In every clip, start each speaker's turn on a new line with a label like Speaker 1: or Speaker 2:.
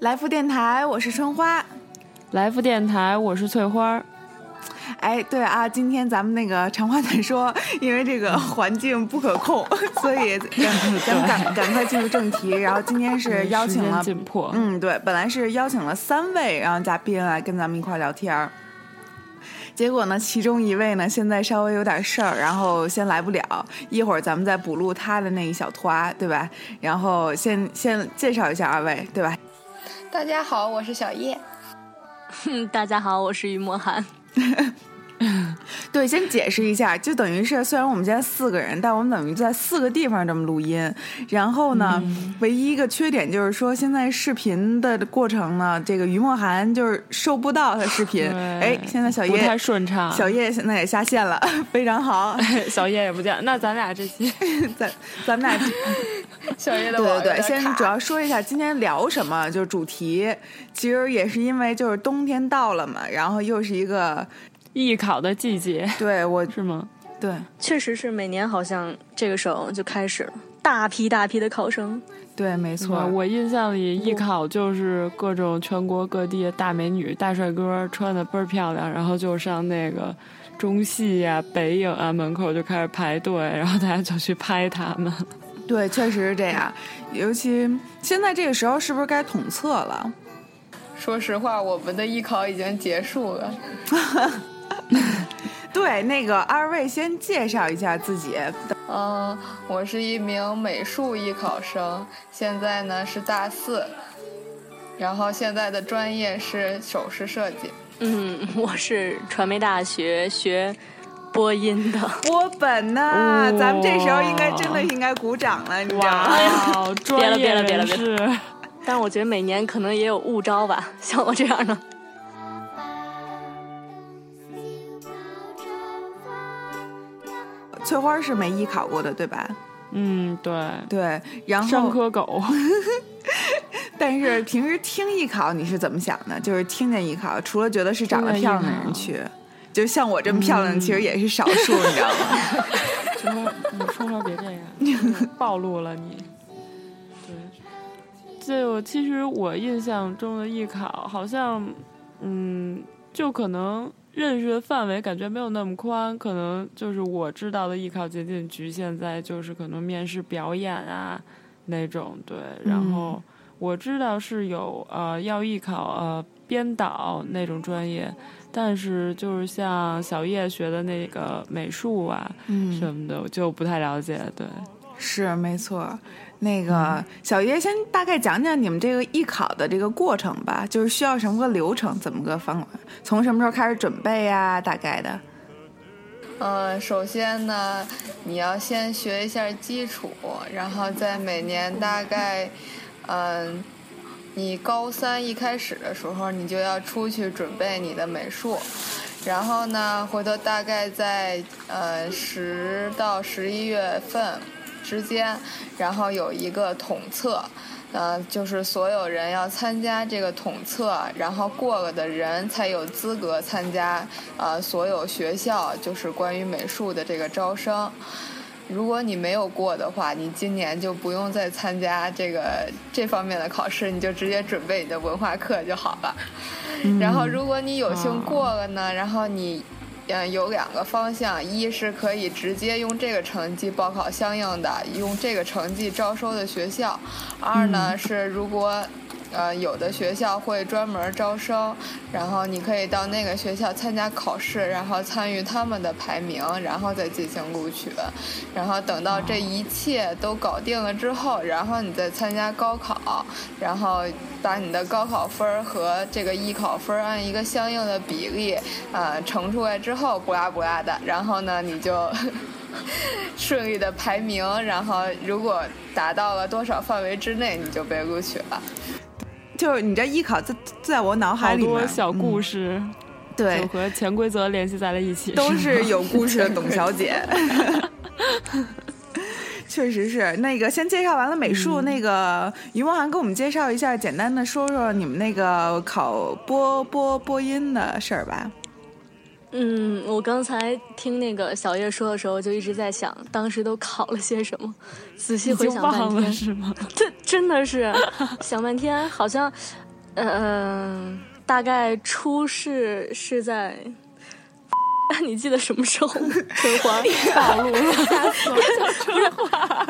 Speaker 1: 来福电台，我是春花。
Speaker 2: 来福电台，我是翠花。
Speaker 1: 哎，对啊，今天咱们那个长话短说，因为这个环境不可控，所以咱 们赶赶快进入正题。然后今天是邀请了，
Speaker 2: 紧迫。
Speaker 1: 嗯，对，本来是邀请了三位然后嘉宾来跟咱们一块聊天儿，结果呢，其中一位呢现在稍微有点事儿，然后先来不了，一会儿咱们再补录他的那一小拖，对吧？然后先先介绍一下二位，对吧？
Speaker 3: 大家好，我是小叶。
Speaker 4: 大家好，我是于墨涵。
Speaker 1: 对，先解释一下，就等于是虽然我们现在四个人，但我们等于在四个地方这么录音。然后呢，唯一一个缺点就是说，现在视频的过程呢，这个于墨涵就是收不到他视频。哎，现在小叶
Speaker 2: 不太顺畅，
Speaker 1: 小叶现在也下线了，非常好。
Speaker 2: 小叶也不见，那咱俩这期，
Speaker 1: 咱咱们俩，
Speaker 3: 小叶的
Speaker 1: 对对对，先主要说一下今天聊什么，就是主题。其实也是因为就是冬天到了嘛，然后又是一个。
Speaker 2: 艺考的季节，
Speaker 1: 对我
Speaker 2: 是吗？
Speaker 1: 对，
Speaker 4: 确实是每年好像这个时候就开始了，大批大批的考生。
Speaker 1: 对，没错。
Speaker 2: 我印象里艺考就是各种全国各地的大美女、大帅哥穿的倍儿漂亮，然后就上那个中戏呀、北影啊门口就开始排队，然后大家就去拍他们。
Speaker 1: 对，确实是这样。尤其现在这个时候，是不是该统测了？
Speaker 3: 说实话，我们的艺考已经结束了。
Speaker 1: 对，那个二位先介绍一下自己。
Speaker 3: 嗯，我是一名美术艺考生，现在呢是大四，然后现在的专业是首饰设计。
Speaker 4: 嗯，我是传媒大学学播音的。
Speaker 1: 播本呢？咱们这时候应该真的应该鼓掌了，你知道
Speaker 2: 吗？
Speaker 4: 别了别了别了别了！但我觉得每年可能也有误招吧，像我这样的。
Speaker 1: 翠花是没艺考过的，对吧？
Speaker 2: 嗯，对
Speaker 1: 对。然后
Speaker 2: 上科狗，
Speaker 1: 但是平时听艺考你是怎么想的？就是听见艺考，除了觉得是长得漂亮的人去，就像我这么漂亮，其实也是少数，你知道吗？
Speaker 2: 说你说说别这样，暴露了你。对，就其实我印象中的艺考，好像嗯，就可能。认识的范围感觉没有那么宽，可能就是我知道的艺考仅仅局限在就是可能面试表演啊那种对，然后我知道是有呃要艺考呃编导那种专业，但是就是像小叶学的那个美术啊什么的，我就不太了解。对，
Speaker 1: 是没错。那个小叶，先大概讲讲你们这个艺考的这个过程吧，就是需要什么个流程，怎么个方法，从什么时候开始准备呀？大概的。
Speaker 3: 嗯，首先呢，你要先学一下基础，然后在每年大概，嗯，你高三一开始的时候，你就要出去准备你的美术，然后呢，回头大概在呃十到十一月份。之间，然后有一个统测，呃，就是所有人要参加这个统测，然后过了的人才有资格参加，呃，所有学校就是关于美术的这个招生。如果你没有过的话，你今年就不用再参加这个这方面的考试，你就直接准备你的文化课就好了。然后，如果你有幸过了呢，然后你。嗯，有两个方向，一是可以直接用这个成绩报考相应的用这个成绩招收的学校，二呢是如果。呃，有的学校会专门招生，然后你可以到那个学校参加考试，然后参与他们的排名，然后再进行录取。然后等到这一切都搞定了之后，然后你再参加高考，然后把你的高考分和这个艺考分按一个相应的比例啊乘出来之后，不拉不拉的，然后呢你就 顺利的排名，然后如果达到了多少范围之内，你就被录取了。
Speaker 1: 就是你这艺考在在我脑海里
Speaker 2: 面，小故事，
Speaker 1: 对，
Speaker 2: 和潜规则联系在了一起，
Speaker 1: 都是有故事的董小姐。确实是那个，先介绍完了美术，那个于梦涵给我们介绍一下，简单的说说你们那个考播播播音的事儿吧。
Speaker 4: 嗯，我刚才听那个小叶说的时候，就一直在想，当时都考了些什么。仔细回想半天，
Speaker 2: 是吗？
Speaker 4: 这真的是想半天，好像嗯，大概出事是在，你记得什么时候？春花
Speaker 2: 暴露了，吓死我！春花，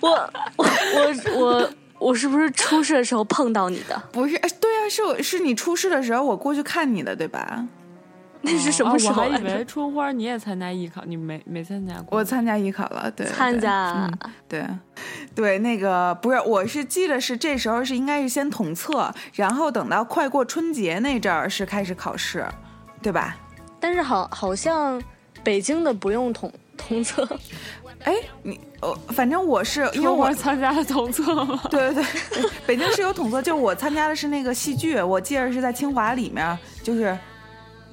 Speaker 4: 我我我我我是不是出事的时候碰到你的？
Speaker 1: 不是，对啊，是我是你出事的时候我过去看你的，对吧？
Speaker 4: 那是什么时候？
Speaker 2: 我还以为春花你也参加艺考，你没没参加过？
Speaker 1: 我参加艺考了，对，
Speaker 4: 参加，
Speaker 1: 嗯，对，对，那个不是，我是记得是这时候是应该是先统测，然后等到快过春节那阵儿是开始考试，对吧？
Speaker 4: 但是好好像北京的不用统统测，
Speaker 1: 哎，你哦，反正我是因为我
Speaker 2: 参加了统测嘛，
Speaker 1: 对对对，北京是有统测，就我参加的是那个戏剧，我记得是在清华里面，就是。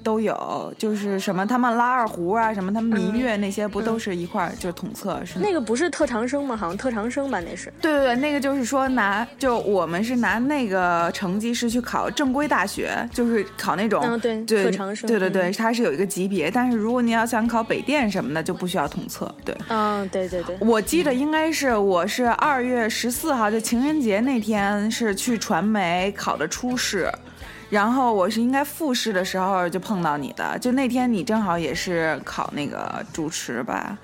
Speaker 1: 都有，就是什么他们拉二胡啊，什么他们民乐那些，不都是一块儿就是统测是？
Speaker 4: 那个不是特长生吗？好像特长生吧，那是。
Speaker 1: 对对对，那个就是说拿，就我们是拿那个成绩是去考正规大学，就是考那种
Speaker 4: 对
Speaker 1: 对
Speaker 4: 特长生。
Speaker 1: 对对对，它是有一个级别，但是如果你要想考北电什么的，就不需要统测。对，
Speaker 4: 嗯，对对对。
Speaker 1: 我记得应该是我是二月十四号，就情人节那天是去传媒考的初试。然后我是应该复试的时候就碰到你的，就那天你正好也是考那个主持吧？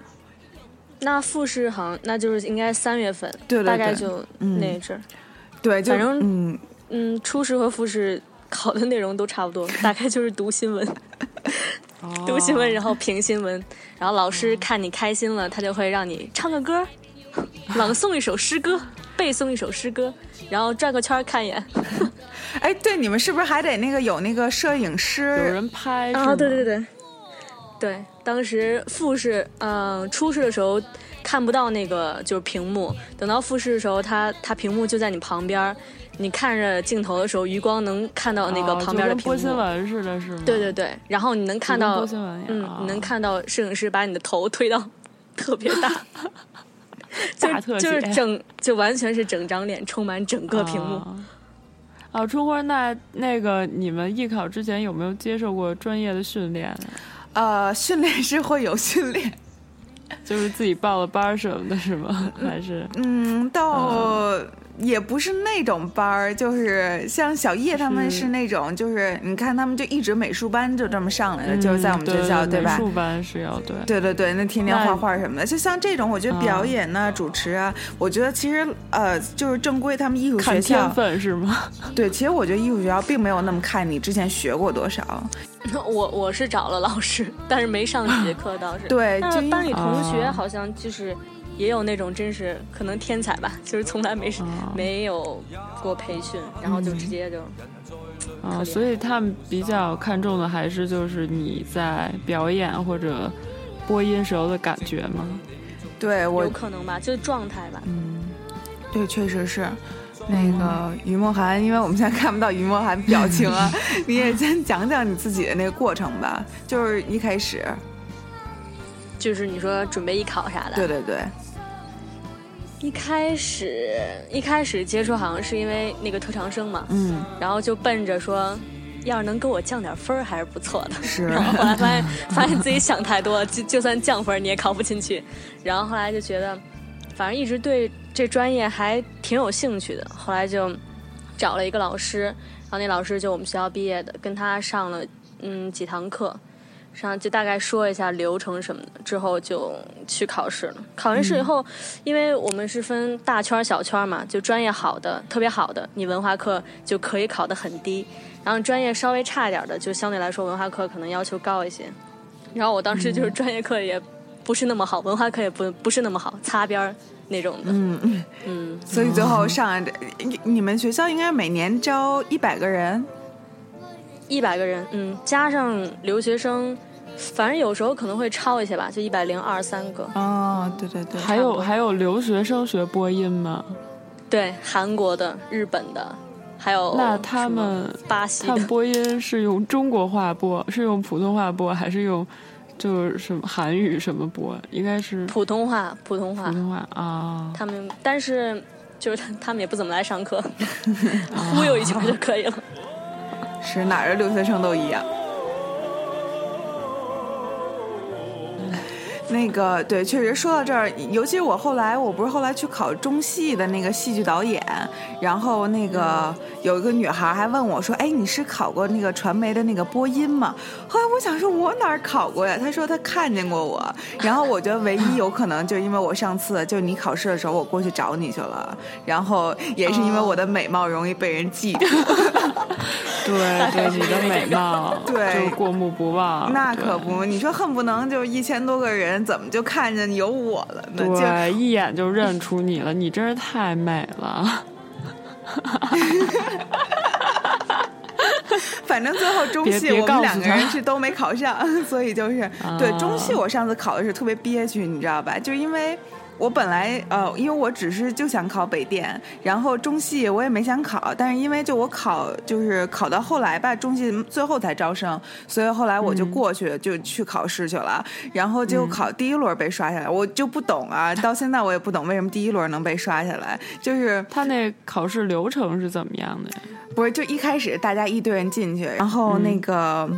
Speaker 4: 那复试好像那就是应该三月份，
Speaker 1: 对对对，
Speaker 4: 大概就那一阵儿。
Speaker 1: 对，
Speaker 4: 反正
Speaker 1: 嗯
Speaker 4: 嗯，初试和复试考的内容都差不多，大概就是读新闻，读新闻然后评新闻，然后老师看你开心了，他就会让你唱个歌，朗诵一首诗歌，背诵一首诗歌，然后转个圈看一眼。
Speaker 1: 哎，对，你们是不是还得那个有那个摄影师，
Speaker 2: 有人拍
Speaker 4: 啊？对对对，对，当时复试，嗯，初试的时候看不到那个就是屏幕，等到复试的时候，他他屏幕就在你旁边，你看着镜头的时候，余光能看到那个旁边的屏幕，播
Speaker 2: 新闻似的，是吗？
Speaker 4: 对对对，然后你能看到，
Speaker 2: 嗯，
Speaker 4: 你能看到摄影师把你的头推到特别大，就，就是整，就完全是整张脸充满整个屏幕。
Speaker 2: 啊，春花，那那个你们艺考之前有没有接受过专业的训练？
Speaker 1: 呃，训练是会有训练，
Speaker 2: 就是自己报了班什么的，是吗？还是
Speaker 1: 嗯，到。也不是那种班儿，就是像小叶他们是那种，就是你看他们就一直美术班就这么上来的，就是在我们学校，
Speaker 2: 对
Speaker 1: 吧？
Speaker 2: 美术班是要对，
Speaker 1: 对对对，那天天画画什么的，就像这种，我觉得表演啊、主持啊，我觉得其实呃，就是正规他们艺术学校
Speaker 2: 天分是吗？
Speaker 1: 对，其实我觉得艺术学校并没有那么看你之前学过多少。
Speaker 4: 我我是找了老师，但是没上几节课倒是。
Speaker 1: 对，
Speaker 4: 就班里同学好像就是。也有那种真是可能天才吧，就是从来没没有过培训，然后就直接就
Speaker 2: 啊，所以他们比较看重的还是就是你在表演或者播音时候的感觉吗？
Speaker 1: 对我
Speaker 4: 有可能吧，就是状态吧。
Speaker 1: 嗯，对，确实是。那个于梦涵，因为我们现在看不到于梦涵表情啊，你也先讲讲你自己的那个过程吧，就是一开始，
Speaker 4: 就是你说准备艺考啥的，
Speaker 1: 对对对。
Speaker 4: 一开始一开始接触好像是因为那个特长生嘛，
Speaker 1: 嗯，
Speaker 4: 然后就奔着说，要是能给我降点分儿还是不错的。
Speaker 1: 是，
Speaker 4: 然后后来发现发现自己想太多了，就就算降分你也考不进去。然后后来就觉得，反正一直对这专业还挺有兴趣的。后来就找了一个老师，然后那老师就我们学校毕业的，跟他上了嗯几堂课。上就大概说一下流程什么的，之后就去考试了。考完试以后，因为我们是分大圈小圈嘛，就专业好的、特别好的，你文化课就可以考得很低；然后专业稍微差一点的，就相对来说文化课可能要求高一些。然后我当时就是专业课也不是那么好，文化课也不不是那么好，擦边儿那种的。
Speaker 1: 嗯
Speaker 4: 嗯嗯。
Speaker 1: 所以最后上，你你们学校应该每年招一百个人，
Speaker 4: 一百个人，嗯，加上留学生。反正有时候可能会超一些吧，就一百零二三个。
Speaker 1: 啊，对对对。
Speaker 2: 还有还有留学生学播音吗？
Speaker 4: 对，韩国的、日本的，还有
Speaker 2: 那他们
Speaker 4: 巴西
Speaker 2: 他们播音是用中国话播，是用普通话播，还是用就是什么韩语什么播？应该是
Speaker 4: 普通话，普通话，
Speaker 2: 普通话啊。
Speaker 4: 他们但是就是 他们也不怎么来上课，忽悠一圈就可以了。
Speaker 1: 是哪儿的留学生都一样。那个对，确实说到这儿，尤其是我后来，我不是后来去考中戏的那个戏剧导演，然后那个有一个女孩还问我说：“哎，你是考过那个传媒的那个播音吗？”后来我想说，我哪儿考过呀？她说她看见过我，然后我觉得唯一有可能就因为我上次就你考试的时候我过去找你去了，然后也是因为我的美貌容易被人记住。
Speaker 2: 对对，你的美貌
Speaker 1: 对
Speaker 2: 就过目不忘。
Speaker 1: 那可不，你说恨不能就一千多个人，怎么就看见有我了呢？
Speaker 2: 对，一眼就认出你了，你真是太美了。
Speaker 1: 反正最后中戏我们两个人是都没考上，所以就是对中戏我上次考的是特别憋屈，你知道吧？就因为。我本来呃，因为我只是就想考北电，然后中戏我也没想考，但是因为就我考就是考到后来吧，中戏最后才招生，所以后来我就过去就去考试去了，然后就考第一轮被刷下来，我就不懂啊，到现在我也不懂为什么第一轮能被刷下来，就是
Speaker 2: 他那考试流程是怎么样的呀？
Speaker 1: 不是，就一开始大家一堆人进去，然后那个。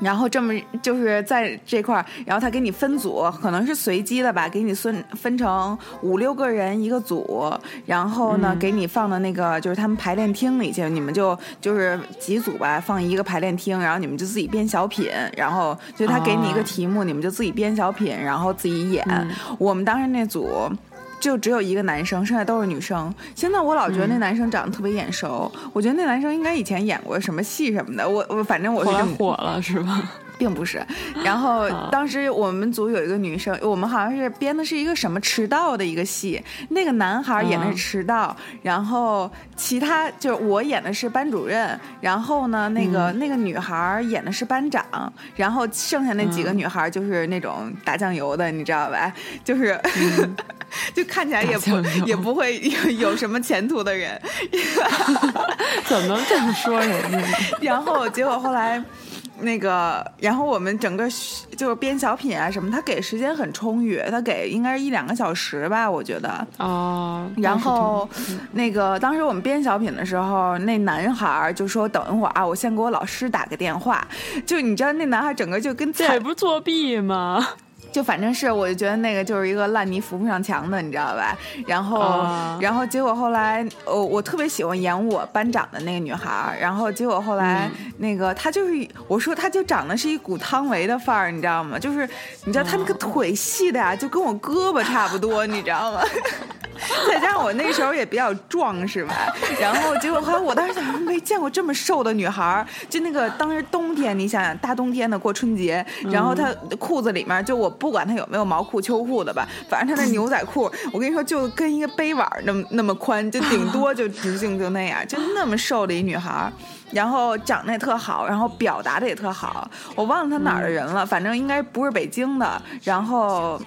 Speaker 1: 然后这么就是在这块儿，然后他给你分组，可能是随机的吧，给你分分成五六个人一个组，然后呢，给你放到那个就是他们排练厅里去，你们就就是几组吧，放一个排练厅，然后你们就自己编小品，然后就他给你一个题目，你们就自己编小品，然后自己演。我们当时那组。就只有一个男生，剩下都是女生。现在我老觉得那男生长得特别眼熟，我觉得那男生应该以前演过什么戏什么的。我我反正我是
Speaker 2: 火了是吧？
Speaker 1: 并不是。然后 当时我们组有一个女生，我们好像是编的是一个什么迟到的一个戏，那个男孩演的是迟到，然后其他就是我演的是班主任，然后呢那个那个女孩演的是班长，然后剩下那几个女孩就是那种打酱油的，你知道吧？就是。就看起来也不也不会有有什么前途的人，
Speaker 2: 怎么能这么说人呢？
Speaker 1: 然后结果后来，那个，然后我们整个就是编小品啊什么，他给时间很充裕，他给应该是一两个小时吧，我觉得。
Speaker 2: 哦。
Speaker 1: 然后，那个当时我们编小品的时候，那男孩就说：“等一会儿啊，我先给我老师打个电话。”就你知道，那男孩整个就跟
Speaker 2: 这不是作弊吗？
Speaker 1: 就反正是，我就觉得那个就是一个烂泥扶不上墙的，你知道吧？然后，然后结果后来，呃，我特别喜欢演我班长的那个女孩然后结果后来，那个她就是，我说她就长得是一股汤唯的范儿，你知道吗？就是，你知道她那个腿细的呀，就跟我胳膊差不多，你知道吗？再加上我那时候也比较壮，是吧？然后结果后来我当时想，没见过这么瘦的女孩就那个当时冬天，你想想大冬天的过春节，然后她裤子里面就我不管他有没有毛裤、秋裤的吧，反正他那牛仔裤，我跟你说就跟一个杯碗那么那么宽，就顶多就直径就那样，就那么瘦的一女孩然后长得也特好，然后表达的也特好，我忘了她哪儿的人了，反正应该不是北京的，然后。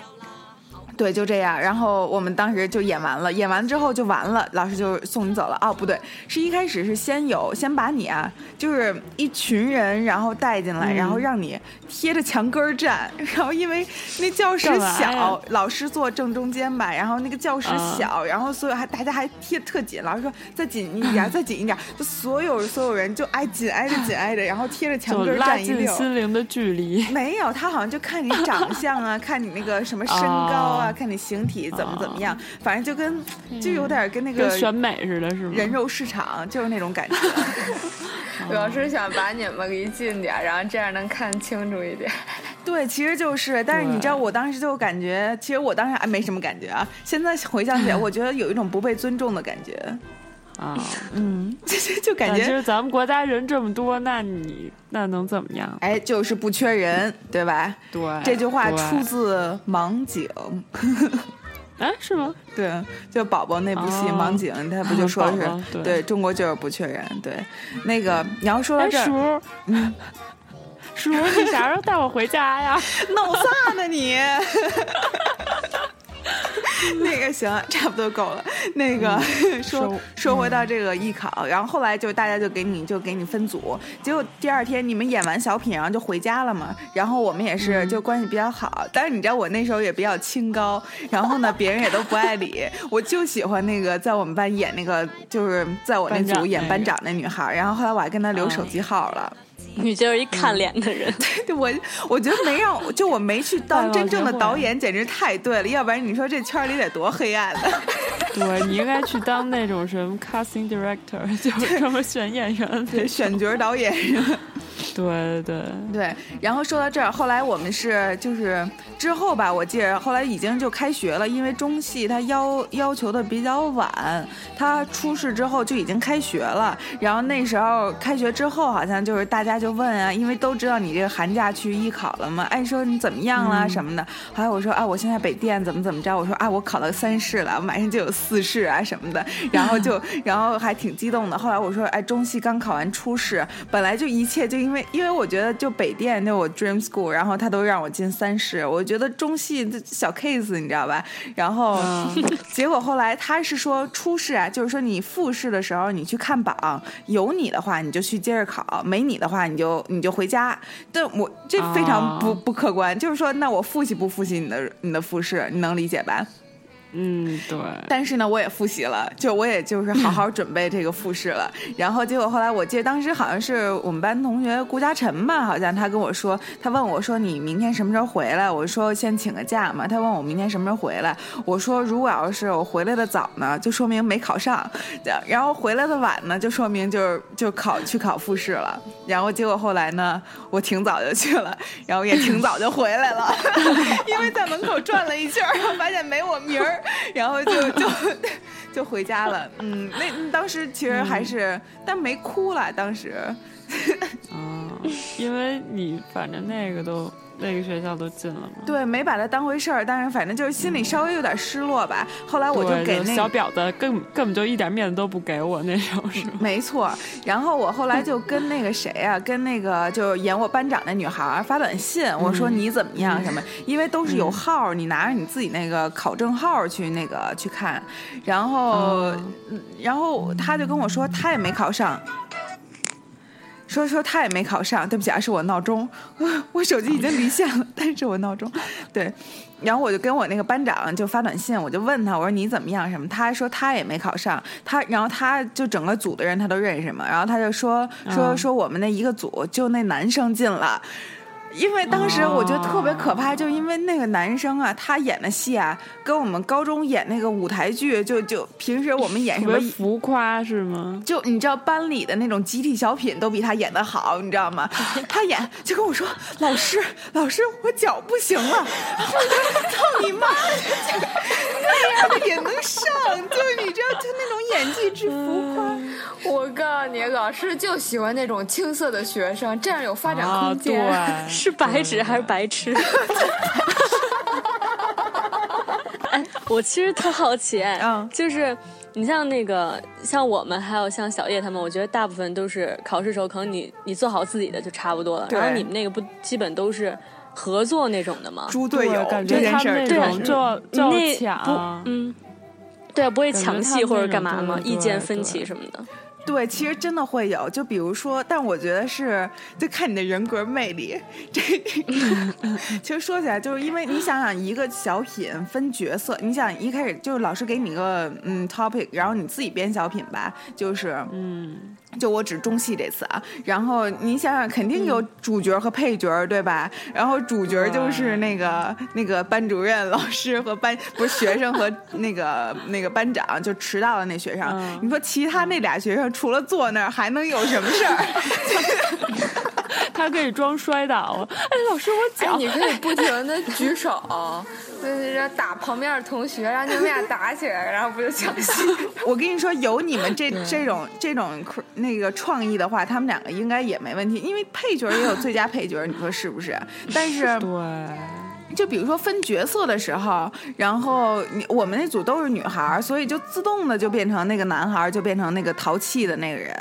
Speaker 1: 对，就这样。然后我们当时就演完了，演完之后就完了，老师就送你走了。哦，不对，是一开始是先有先把你啊，就是一群人，然后带进来，然后让你贴着墙根站。然后因为那教室小，老师坐正中间吧，然后那个教室小，然后所有还大家还贴特紧。老师说再紧一点，再紧一点，就所有所有人就挨紧挨着紧挨着，然后贴着墙根站一溜。拉
Speaker 2: 近心灵的距离。
Speaker 1: 没有，他好像就看你长相啊，看你那个什么身高啊。看你形体怎么怎么样，反正就跟就有点跟那个
Speaker 2: 选美似的，是吗？
Speaker 1: 人肉市场就是那种感觉。
Speaker 3: 主要是想把你们离近点，然后这样能看清楚一点。
Speaker 1: 对，其实就是，但是你知道，我当时就感觉，其实我当时还没什么感觉啊。现在回想起来，我觉得有一种不被尊重的感觉。
Speaker 2: 啊，嗯，
Speaker 1: 就 就感觉，
Speaker 2: 其实咱们国家人这么多，那你那能怎么样？
Speaker 1: 哎，就是不缺人，对吧？
Speaker 2: 对，
Speaker 1: 这句话出自盲井。
Speaker 2: 哎，是吗？
Speaker 1: 对，就宝宝那部戏《盲井》，他不就 说是对中国就是不缺人？对，那个你要说到这
Speaker 2: 儿，嗯，叔，你啥时候带我回家呀？
Speaker 1: 弄啥呢你？那个行，差不多够了。那个 说说回到这个艺考，然后后来就大家就给你就给你分组，结果第二天你们演完小品，然后就回家了嘛。然后我们也是就关系比较好，但是你知道我那时候也比较清高，然后呢 别人也都不爱理，我就喜欢那个在我们班演那个就是在我那组演班长那女孩。然后后来我还跟她留手机号了。
Speaker 4: 你就是一看脸的人。
Speaker 1: 对，我我觉得没让，就我没去 当真正的导演，简直太对了。要不然你说这圈里得多黑暗呢？
Speaker 2: 对你应该去当那种什么 casting director，就是专门选演员、
Speaker 1: 选角导演。
Speaker 2: 对对
Speaker 1: 对，然后说到这儿，后来我们是就是之后吧，我记着后来已经就开学了，因为中戏它要要求的比较晚，它出事之后就已经开学了。然后那时候开学之后，好像就是大家就问啊，因为都知道你这个寒假去艺考了嘛，哎说你怎么样了什么的。后来我说啊，我现在北电怎么怎么着，我说啊我考了三试了，我马上就有四试啊什么的。然后就 然后还挺激动的。后来我说哎，中戏刚考完初试，本来就一切就因为。因为我觉得就北电那我 dream school，然后他都让我进三试，我觉得中戏小 case 你知道吧？然后 结果后来他是说初试啊，就是说你复试的时候你去看榜，有你的话你就去接着考，没你的话你就你就回家。但我这非常不不客观，就是说那我复习不复习你的你的复试，你能理解吧？
Speaker 2: 嗯，对。
Speaker 1: 但是呢，我也复习了，就我也就是好好准备这个复试了。然后结果后来，我记得当时好像是我们班同学顾嘉晨吧，好像他跟我说，他问我说：“你明天什么时候回来？”我说：“先请个假嘛。”他问我明天什么时候回来，我说：“如果要是我回来的早呢，就说明没考上；然后回来的晚呢，就说明就是就考去考复试了。”然后结果后来呢，我挺早就去了，然后也挺早就回来了，因为在门口转了一圈，发现没我名儿。然后就就 就回家了，嗯，那当时其实还是，但没哭了，当时，
Speaker 2: 嗯，因为你反正那个都。那个学校都进了吗？
Speaker 1: 对，没把它当回事儿，但是反正就是心里稍微有点失落吧。后来我就给那
Speaker 2: 小婊子根根本就一点面子都不给我那种是。
Speaker 1: 没错，然后我后来就跟那个谁啊，跟那个就演我班长那女孩发短信，我说你怎么样什么，因为都是有号，你拿着你自己那个考证号去那个去看，然后然后他就跟我说他也没考上。说说他也没考上，对不起啊，是我闹钟，我手机已经离线了，但是我闹钟，对，然后我就跟我那个班长就发短信，我就问他，我说你怎么样什么，他说他也没考上，他然后他就整个组的人他都认识嘛，然后他就说说说我们那一个组就那男生进了。因为当时我觉得特别可怕，就因为那个男生啊，他演的戏啊，跟我们高中演那个舞台剧，就就平时我们演什么
Speaker 2: 浮夸是吗？
Speaker 1: 就你知道班里的那种集体小品都比他演的好，你知道吗？他演就跟我说：“老师，老师，我脚不行了。”操你妈！那样的也能上？就是你知道，就那种演技之浮夸。
Speaker 3: 我告诉你，老师就喜欢那种青涩的学生，这样有发展空间。
Speaker 4: 是白纸还是白痴？哎，我其实特好奇，嗯，就是你像那个像我们，还有像小叶他们，我觉得大部分都是考试时候，可能你你做好自己的就差不多了。然后你们那个不基本都是合作那种的吗？
Speaker 1: 猪队友，
Speaker 2: 感觉他们那种就就抢，
Speaker 4: 嗯，对啊，不会抢戏或者干嘛吗？意见分歧什么的。
Speaker 1: 对，其实真的会有，就比如说，但我觉得是就看你的人格魅力。这 其实说起来，就是因为你想想，一个小品分角色，你想一开始就是老师给你个嗯 topic，然后你自己编小品吧，就是
Speaker 2: 嗯。
Speaker 1: 就我指中戏这次啊，然后你想想，肯定有主角和配角，对吧？然后主角就是那个那个班主任老师和班不是学生和那个那个班长，就迟到的那学生。你说其他那俩学生除了坐那儿还能有什么事儿？
Speaker 2: 他可以装摔倒。哎，老师，我脚。
Speaker 3: 你可以不停的举手。就是打旁边的同学，让你们俩打起来，然后不就抢戏？
Speaker 1: 我跟你说，有你们这这种这种那个创意的话，他们两个应该也没问题，因为配角也有最佳配角，你说是不是？但是
Speaker 2: 对。
Speaker 1: 就比如说分角色的时候，然后你我们那组都是女孩，所以就自动的就变成那个男孩，就变成那个淘气的那个人。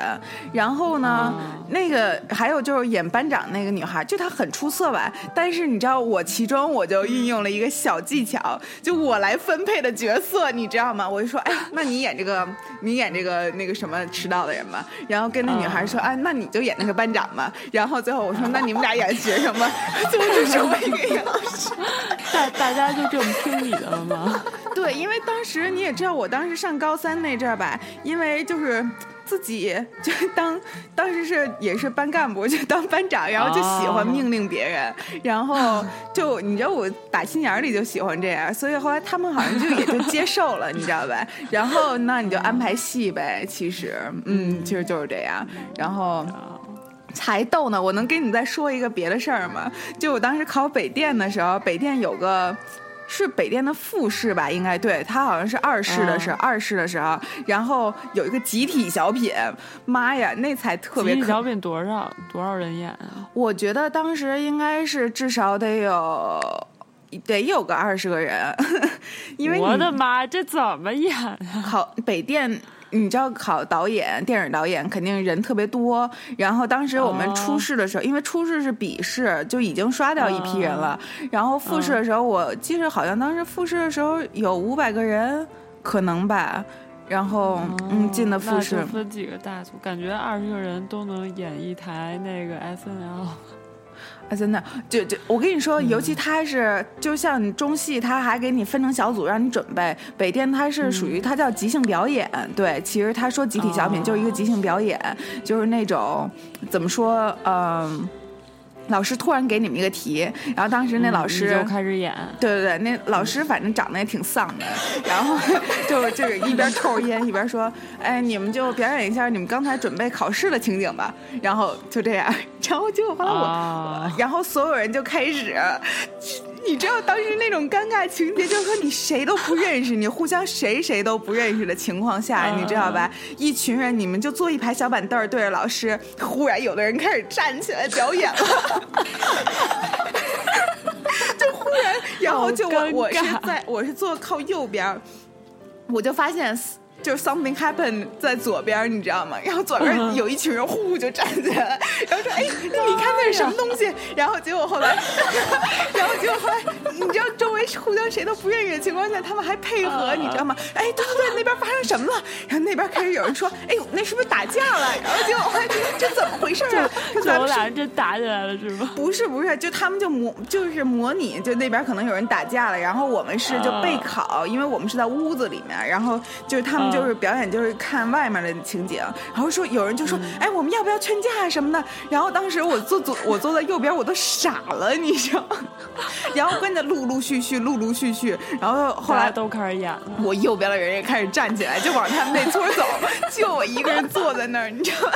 Speaker 1: 然后呢，那个还有就是演班长那个女孩，就她很出色吧。但是你知道，我其中我就运用了一个小技巧，就我来分配的角色，你知道吗？我就说，哎，那你演这个，你演这个那个什么迟到的人吧。然后跟那女孩说，哎，那你就演那个班长吧。然后最后我说，那你们俩演学生吧。最 后就成为一个演老师。
Speaker 2: 大大家就这么听你的了吗？
Speaker 1: 对，因为当时你也知道，我当时上高三那阵儿吧，因为就是自己就当当时是也是班干部，就当班长，然后就喜欢命令别人，然后就你知道我打心眼里就喜欢这样，所以后来他们好像就也就接受了，你知道吧？然后那你就安排戏呗，其实，嗯，其实就是这样，然后。才逗呢！我能跟你再说一个别的事儿吗？就我当时考北电的时候，北电有个是北电的复试吧，应该对，他好像是二试的时候，二试的时候，然后有一个集体小品，妈呀，那才特别。
Speaker 2: 集体小品多少多少人演啊？
Speaker 1: 我觉得当时应该是至少得有得有个二十个人，因为
Speaker 2: 我的妈，这怎么演啊？
Speaker 1: 考北电。你知道考导演、电影导演肯定人特别多，然后当时我们初试的时候，因为初试是笔试，就已经刷掉一批人了。然后复试的时候，我记得好像当时复试的时候有五百个人，可能吧。然后嗯，进的复试
Speaker 2: 分几个大组，感觉二十个人都能演一台那个 S N L。
Speaker 1: 啊，真的，就就我跟你说，尤其他是，就像中戏，他还给你分成小组让你准备。北电他是属于他叫即兴表演，对，其实他说集体小品就是一个即兴表演，就是那种怎么说，嗯。老师突然给你们一个题，然后当时那老师
Speaker 2: 就开始演。
Speaker 1: 对对对，那老师反正长得也挺丧的，然后就就是一边抽着烟一边说：“哎，你们就表演一下你们刚才准备考试的情景吧。”然后就这样，然后结果后来我，然后所有人就开始。你知道当时那种尴尬情节，就是说你谁都不认识，你互相谁谁都不认识的情况下，你知道吧？一群人，你们就坐一排小板凳对着老师，忽然有的人开始站起来表演了，就忽然，然后就我我是在我是坐靠右边，我就发现。就是 something happened 在左边，你知道吗？然后左边有一群人呼呼就站起来，然后说：“哎，你看那是什么东西？”然后结果后来，然后结果后来，你知道周围互相谁都不认识的情况下，他们还配合，你知道吗？哎，对对对，那边发生什么了？然后那边开始有人说：“哎呦，那是不是打架了？”然后结果后来这怎么回事啊？
Speaker 2: 就 咱们俩人真打起来了是吗？
Speaker 1: 不是不是，就他们就模就是模拟，就那边可能有人打架了，然后我们是就备考，因为我们是在屋子里面，然后就是他们就。就是表演，就是看外面的情景，然后说有人就说，哎，我们要不要劝架什么的？然后当时我坐左，我坐在右边，我都傻了，你知道？然后跟着陆陆续续，陆陆续续，然后后来
Speaker 2: 都开始演了。
Speaker 1: 我右边的人也开始站起来，就往他们那村走，就我一个人坐在那儿，你知道？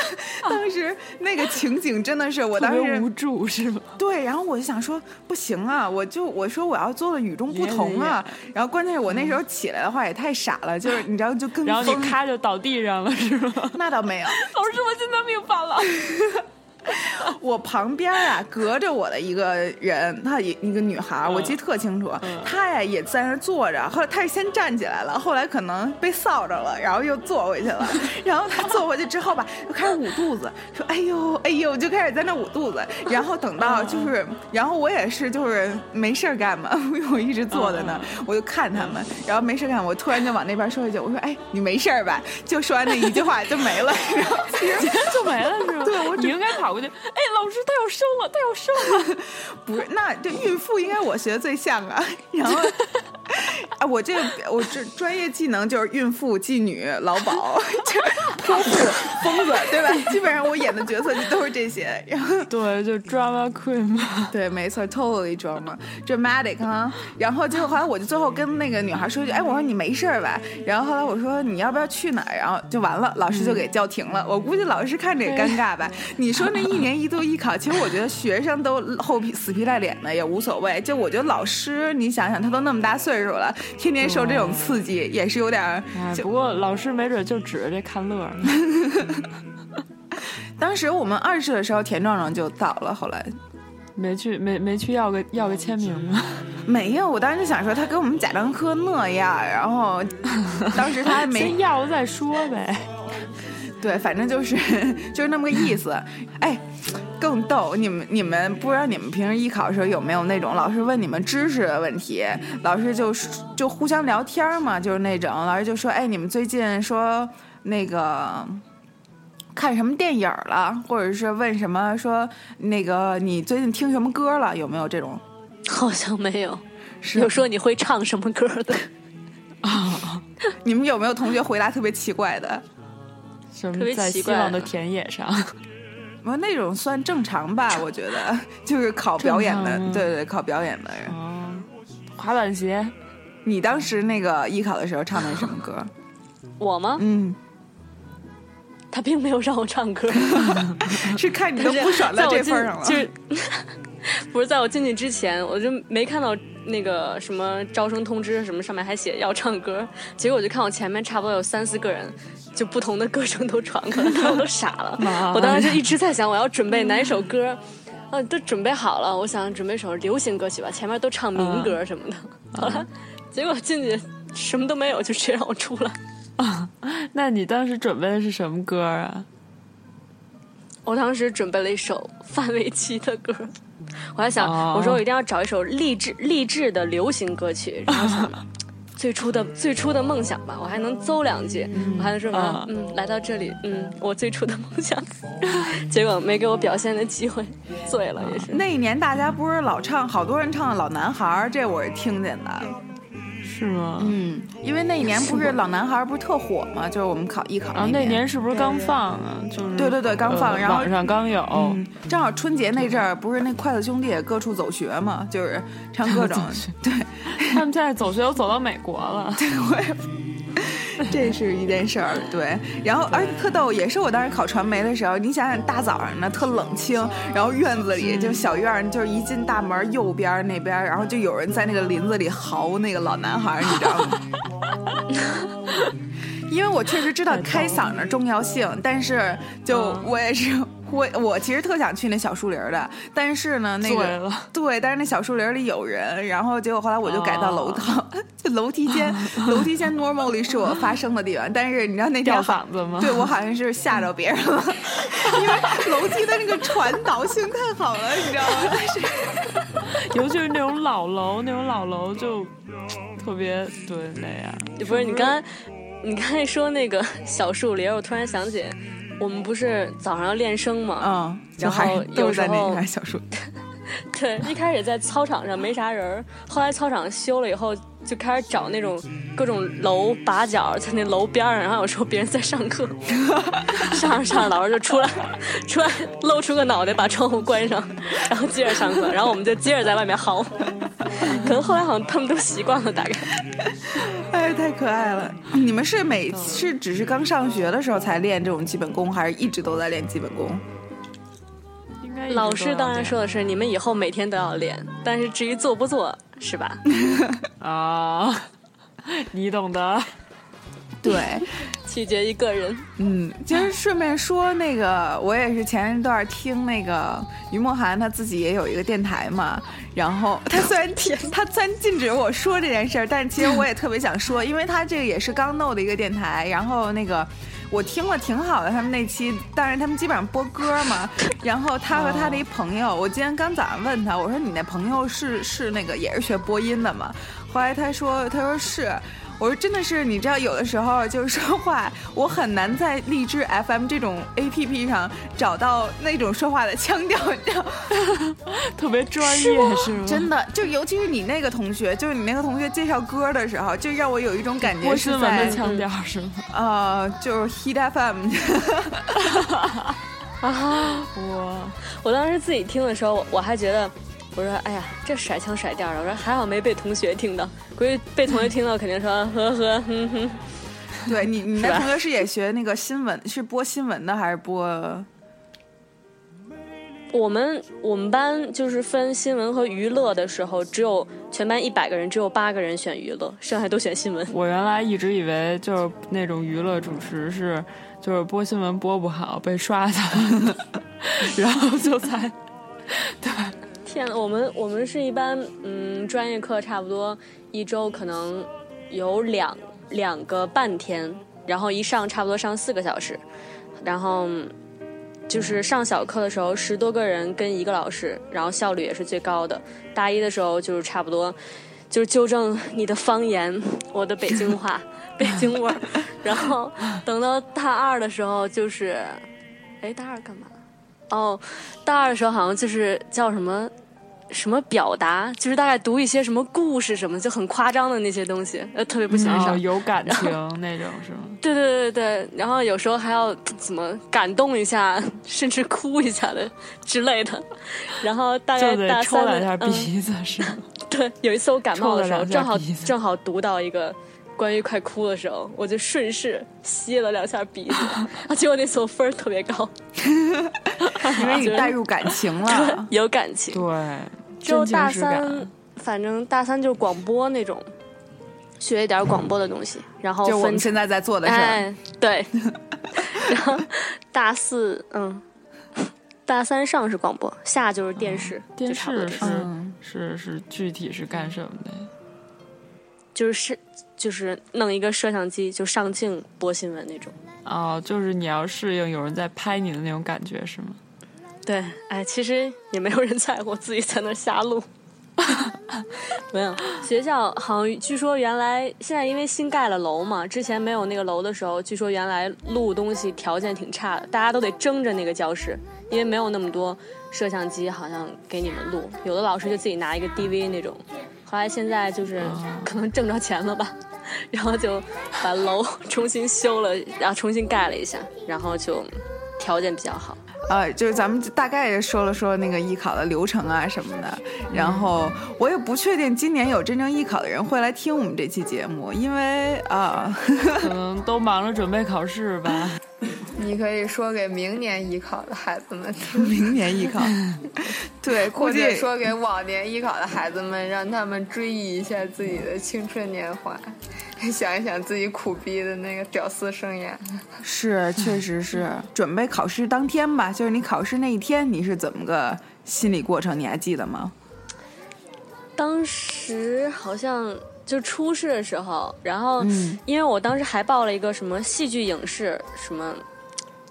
Speaker 1: 当时那个情景真的是，我当时
Speaker 2: 无助是吗？
Speaker 1: 对，然后我就想说，不行啊，我就我说我要做的与众不同啊。然后关键是我那时候起来的话也太傻了，就是你知道，就跟。
Speaker 2: 然后你咔就倒地上了是吗？
Speaker 1: 那倒没有。老
Speaker 2: 师，我心脏病犯了。
Speaker 1: 我旁边啊，隔着我的一个人，她一一个女孩，我记得特清楚。她呀也在那坐着，后来她是先站起来了，后来可能被臊着了，然后又坐回去了。然后她坐回去之后吧，就开始捂肚子，说：“哎呦，哎呦！”就开始在那捂肚子。然后等到就是，然后我也是就是没事干嘛，因为我一直坐在那，我就看他们。然后没事干，我突然就往那边说一句：“我说，哎，你没事吧？”就说完那一句话就没了，然后
Speaker 2: 其实就没了跑过去。哎，老师，他要生了，他要生了。
Speaker 1: 不是，那这孕妇应该我学的最像啊。然后，啊，我这个我这专业技能就是孕妇、妓女、劳保、泼妇、疯子，对吧？基本上我演的角色就都是这些。然后，
Speaker 2: 对，就 drama queen 嘛。
Speaker 1: 对，没错，totally drama，dramatic 哈。然后，结果后来我就最后跟那个女孩说一句：“哎，我说你没事吧？”然后后来我说：“你要不要去哪儿？”然后就完了，老师就给叫停了。我估计老师看着也尴尬吧。你说那一年一度艺考，其实我觉得学生都厚皮死皮赖脸的也无所谓。就我觉得老师，你想想，他都那么大岁数了，天天受这种刺激，也是有点儿。
Speaker 2: 不过老师没准就指着这看乐呢。
Speaker 1: 当时我们二试的时候，田壮壮就倒了，后来
Speaker 2: 没去，没没去要个要个签名吗？
Speaker 1: 没有，我当时就想说他给我们贾樟柯那样，然后当时他还没
Speaker 2: 先要了再说呗。
Speaker 1: 对，反正就是 就是那么个意思。哎，更逗，你们你们不知道你们平时艺考的时候有没有那种老师问你们知识的问题，老师就就互相聊天嘛，就是那种老师就说，哎，你们最近说那个看什么电影了，或者是问什么说那个你最近听什么歌了，有没有这种？
Speaker 4: 好像没有。有说你会唱什么歌的？
Speaker 1: 啊，你们有没有同学回答特别奇怪的？
Speaker 2: 什
Speaker 4: 特别
Speaker 2: 么在希
Speaker 4: 奇怪
Speaker 2: 望的田野上？
Speaker 1: 我那种算正常吧，我觉得就是考表演的对对，考表演的人。
Speaker 2: 哦，滑板鞋，
Speaker 1: 你当时那个艺考的时候唱的是什么歌？
Speaker 4: 我吗？
Speaker 1: 嗯，
Speaker 4: 他并没有让我唱歌
Speaker 1: 是看你都不爽到
Speaker 4: 在我进
Speaker 1: 这份上了。
Speaker 4: 就是不是在我进去之前，我就没看到那个什么招生通知什么上面还写要唱歌，结果我就看我前面差不多有三四个人，就不同的歌声都传过来，我都傻了。我当时就一直在想我要准备哪一首歌。啊，都准备好了，我想准备首流行歌曲吧，前面都唱民歌什么的。好了，结果进去什么都没有，就直接让我出来。
Speaker 2: 啊那你当时准备的是什么歌啊？
Speaker 4: 我当时准备了一首范玮琪的歌，我还想，
Speaker 2: 哦。
Speaker 4: 我说我一定要找一首励志励志的流行歌曲，然后想最初的最初的梦想吧，我还能诌两句，我还能说嗯，来到这里，嗯，我最初的梦想，结果没给我表现的机会，醉了也是。
Speaker 1: 那一年大家不是老唱，好多人唱《老男孩》，这我是听见的。
Speaker 2: 是吗？
Speaker 1: 嗯，因为那一年不是《老男孩》不是特火吗？就是我们考艺考
Speaker 2: 然后那
Speaker 1: 年。
Speaker 2: 是不是刚放啊？就是
Speaker 1: 对对对刚放
Speaker 2: 呃
Speaker 1: 然后
Speaker 2: 网上刚有。
Speaker 1: 嗯，正好春节那阵儿，不是那筷子兄弟也各处走学嘛，就是唱 各种对，
Speaker 2: 他们现在走学都走到美国了。
Speaker 1: 这是一件事儿，对。然后，而且特逗，也是我当时考传媒的时候，你想想大早上的特冷清，然后院子里就小院儿，就是一进大门右边那边，然后就有人在那个林子里嚎那个老男孩，你知道吗？因为我确实知道开嗓的重要性，但是就
Speaker 2: 嗯
Speaker 1: 我也是我我其实特想去那小树林儿的，但是呢那个 对，但是那小树林里有人，然后结果后来我就改到楼道，就楼梯间，楼梯间 normally 是我发声的地方，但是你知道那天
Speaker 2: 嗓子吗？
Speaker 1: 对我好像是吓着别人了，因为楼梯的那个传导性太好了，你知道吗？但是
Speaker 2: 尤其是那种老楼，那种老楼就特别对那样。
Speaker 4: 不是你刚才，你刚才说那个小树林，我突然想起，我们不是早上要练声嘛？
Speaker 1: 嗯，
Speaker 4: 然后
Speaker 1: 还都是在那
Speaker 4: 有时候
Speaker 1: 小树，
Speaker 4: 对，一开始在操场上没啥人儿，后来操场修了以后，就开始找那种各种楼把角，在那楼边儿上，然后有时候别人在上课，上着上着老师就出来，出来露出个脑袋，把窗户关上，然后接着上课，然后我们就接着在外面嚎。可能后来好像他们都习惯了，大概。
Speaker 1: 哎，太可爱了！你们是每是只是刚上学的时候才练这种基本功，还是一直都在练基本功？
Speaker 2: 应该
Speaker 4: 老师当然说的是你们以后每天都要练，但是至于做不做，是吧？
Speaker 2: 啊，你懂的。
Speaker 1: 对，
Speaker 4: 取决于个人。
Speaker 1: 嗯，其实顺便说那个，我也是前一段听那个于梦涵，他自己也有一个电台嘛。然后他虽然 禁，他虽然禁止我说这件事儿，但是其实我也特别想说，因为他这个也是刚弄的一个电台。然后那个我听了挺好的，他们那期，但是他们基本上播歌嘛。然后他和他的一朋友，我今天刚早上问他，我说你那朋友是是那个也是学播音的吗？后来他说他说是。我说真的是，你知道，有的时候就是说话，我很难在荔枝 FM 这种 APP 上找到那种说话的腔调，你知道吗？
Speaker 2: 特别专业是吗？
Speaker 1: 真的，就尤其是你那个同学，就是你那个同学介绍歌的时候，就让我有一种感觉是在
Speaker 2: 腔调是吗？
Speaker 1: 呃，就是 Hit FM，
Speaker 4: 啊！
Speaker 2: 哇，
Speaker 4: 我当时自己听的时候，我还觉得，我说，哎呀，这甩腔甩调的，我说还好没被同学听到，估计被同学听到肯定说呵呵哼哼。
Speaker 1: 对你，你 那同学是也学那个新闻，是播新闻的还是播？
Speaker 4: 我们我们班就是分新闻和娱乐的时候，只有全班一百个人，只有八个人选娱乐，剩下都选新闻。
Speaker 2: 我原来一直以为就是那种娱乐主持是，就是播新闻播不好被刷下来的，然后就才
Speaker 4: 天呐，我们我们是一般嗯专业课差不多一周可能有两两个半天，然后一上差不多上四个小时，然后就是上小课的时候十多个人跟一个老师，然后效率也是最高的。大一的时候就是差不多就是纠正你的方言，我的北京话、北京味儿，然后等到大二的时候就是，哎，大二干嘛？哦，大二的时候好像就是叫什么什么表达，就是大概读一些什么故事什么，就很夸张的那些东西，呃，特别不欣赏。
Speaker 2: 哦 有感情那种是吗？
Speaker 4: 对 对对对，然后有时候还要怎么感动一下，甚至哭一下的之类的。然后大概大三的
Speaker 2: 两下
Speaker 4: 嗯
Speaker 2: 鼻子是吗？
Speaker 4: 对，有一次我感冒的时候，正好正好读到一个关于快哭的时候，我就顺势吸了两下鼻子，啊，结果那次我分儿特别高，
Speaker 1: 因为你带入感情了。
Speaker 4: 有感情。
Speaker 2: 对，
Speaker 4: 就大三，反正大三就是广播那种，学一点广播的东西，然后
Speaker 1: 就我们现在在做的事儿，
Speaker 4: 哎，对，然后大四，嗯，大三上是广播，下就是电视，
Speaker 2: 电视是是是具体是干什么的？
Speaker 4: 就是是就是弄一个摄像机就上镜播新闻那种。
Speaker 2: 哦，就是你要适应有人在拍你的那种感觉是吗？
Speaker 4: 对，哎，其实也没有人在乎，自己在那瞎录。没有，学校好像据说原来现在因为新盖了楼嘛，之前没有那个楼的时候，据说原来录东西条件挺差的，大家都得争着那个教室，因为没有那么多摄像机，好像给你们录，有的老师就自己拿一个 DV 那种。后来现在就是可能挣着钱了吧，然后就把楼重新修了，然后重新盖了一下，然后就条件比较好。
Speaker 1: 呃，就是咱们大概说了说那个艺考的流程啊什么的，然后我也不确定今年有真正艺考的人会来听我们这期节目，因为啊，
Speaker 2: 可能都忙着准备考试吧。
Speaker 3: 你可以说给明年艺考的孩子们听，
Speaker 1: 明年艺考，对，
Speaker 3: 或者说给往年艺考的孩子们，让他们追忆一下自己的青春年华，想一想自己苦逼的那个屌丝生涯。
Speaker 1: 是，确实是准备考试当天吧，就是你考试那一天，你是怎么个心理过程？你还记得吗？
Speaker 4: 当时好像就初试的时候，然后
Speaker 1: 嗯
Speaker 4: 因为我当时还报了一个什么戏剧影视什么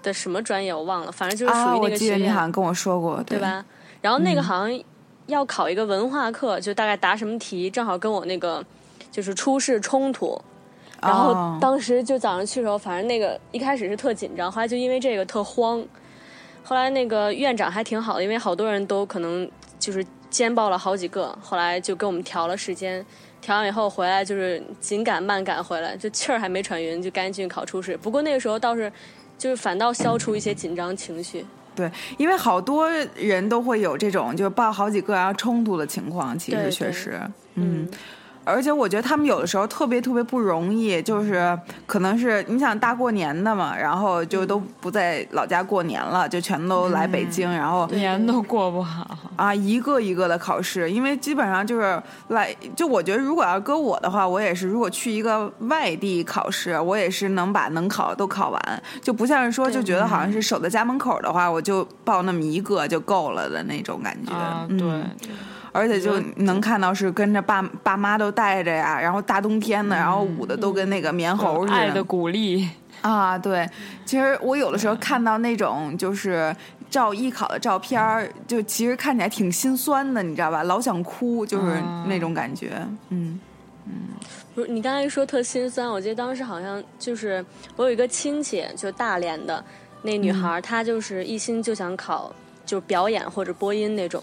Speaker 4: 的什么专业，我忘了，反正就是
Speaker 1: 啊，
Speaker 4: 属于那个学院，
Speaker 1: 你好像跟我说过，
Speaker 4: 对？吧？然后那个好像要考一个文化课，就大概答什么题，正好跟我那个就是初试冲突。然后
Speaker 1: 哦
Speaker 4: 当时就早上去的时候，反正那个一开始是特紧张，后来就因为这个特慌。后来那个院长还挺好的，因为好多人都可能就是兼报了好几个，后来就给我们调了时间。调完以后回来就是紧赶慢赶回来，就气儿还没喘匀，就赶紧去考初试。不过那个时候倒是就是反倒消除一些紧张情绪。
Speaker 1: 对，因为好多人都会有这种就是报好几个然后冲突的情况，其实
Speaker 4: 对对
Speaker 1: 确实，嗯。而且我觉得他们有的时候特别特别不容易，就是可能是你想大过年的嘛，然后就都不在老家过年了，就全都来北京，然后
Speaker 2: 年都过不好，
Speaker 1: 啊一个一个的考试，因为基本上就是来，就我觉得如果要搁我的话，我也是，如果去一个外地考试，我也是能把能考的都考完，就不像是说就觉得好像是守在家门口的话，我就报那么一个就够了的那种感觉。
Speaker 2: 啊，
Speaker 1: 嗯。
Speaker 2: 对，
Speaker 1: 而且就能看到是跟着爸爸妈都带着呀，然后大冬天的，然后捂的都跟那个棉猴似
Speaker 2: 爱的鼓励，
Speaker 1: 啊，对，其实我有的时候看到那种就是照艺考的照片儿，就其实看起来挺心酸的，你知道吧？老想哭，就是那种感觉。嗯嗯，
Speaker 4: 不是你刚才说特心酸，我记得当时好像就是我有一个亲戚，就大连的那女孩儿，她就是一心就想考就表演或者播音那种。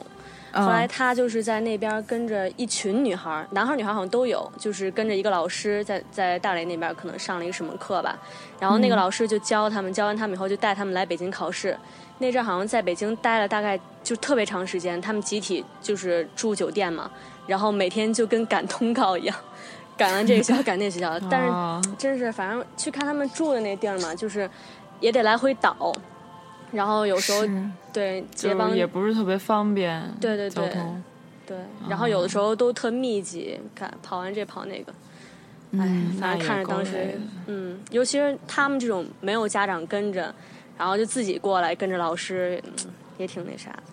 Speaker 4: 后来他就是在那边跟着一群女孩，男孩女孩好像都有，就是跟着一个老师在在大连那边可能上了一个什么课吧，然后那个老师就教他们，教完他们以后就带他们来北京考试。那阵儿好像在北京待了大概就特别长时间，他们集体就是住酒店嘛，然后每天就跟赶通告一样，赶完这个学校赶那个学校，但是真是反正去看他们住的那地儿嘛，就是也得来回倒，然后有时候对
Speaker 2: 也不是特别方便，
Speaker 4: 对对对对，然后有的时候都特密集，看跑完这跑那个，哎，
Speaker 1: 嗯
Speaker 4: 反正看着当时嗯，尤其是他们这种没有家长跟着，然后就自己过来跟着老师，嗯也挺那啥的。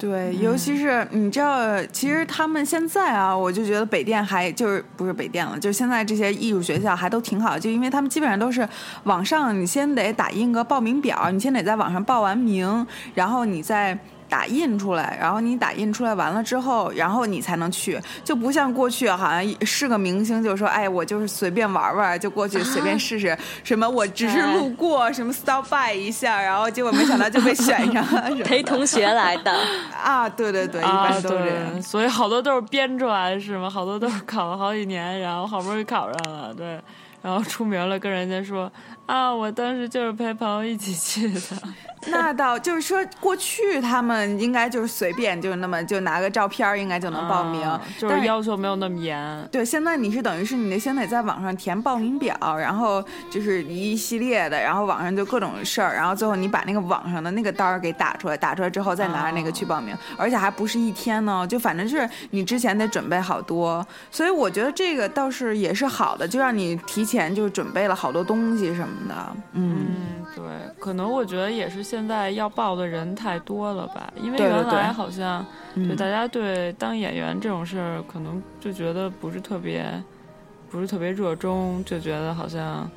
Speaker 1: 对，尤其是你知道，其实他们现在啊，我就觉得北电还就是不是北电了，就是现在这些艺术学校还都挺好，就因为他们基本上都是网上，你先得打印个报名表，你先得在网上报完名，然后你再。打印出来，然后你打印出来完了之后，然后你才能去，就不像过去好像是个明星，就说哎，我就是随便玩玩，就过去随便试试，什么我只是路过，什么 stop by 一下，然后结果没想到就被选上了，
Speaker 4: 陪同学来的。
Speaker 1: 啊，对对对，一般都这样，
Speaker 2: 所以好多都是编出来是吗？好多都是考了好几年，然后好不容易考上了，对。然后出名了，跟人家说啊，我当时就是陪朋友一起去的。
Speaker 1: 那倒就是说，过去他们应该就是随便，就是那么就拿个照片，应该就能报名，
Speaker 2: 就是要求没有那么严。
Speaker 1: 对，现在你是等于是你得先得在网上填报名表，然后就是一系列的，然后网上就各种事儿，然后最后你把那个网上的那个单儿给打出来，打出来之后再拿着那个去报名，而且还不是一天呢，就反正是你之前得准备好多，所以我觉得这个倒是也是好的，就让你提前就准备了好多东西什么的。
Speaker 2: 嗯，对，可能我觉得也是。现在要报的人太多了吧？因为原来好像，
Speaker 1: 就
Speaker 2: 大家对当演员这种事儿，可能就觉得不是特别，不是特别热衷，就觉得好像，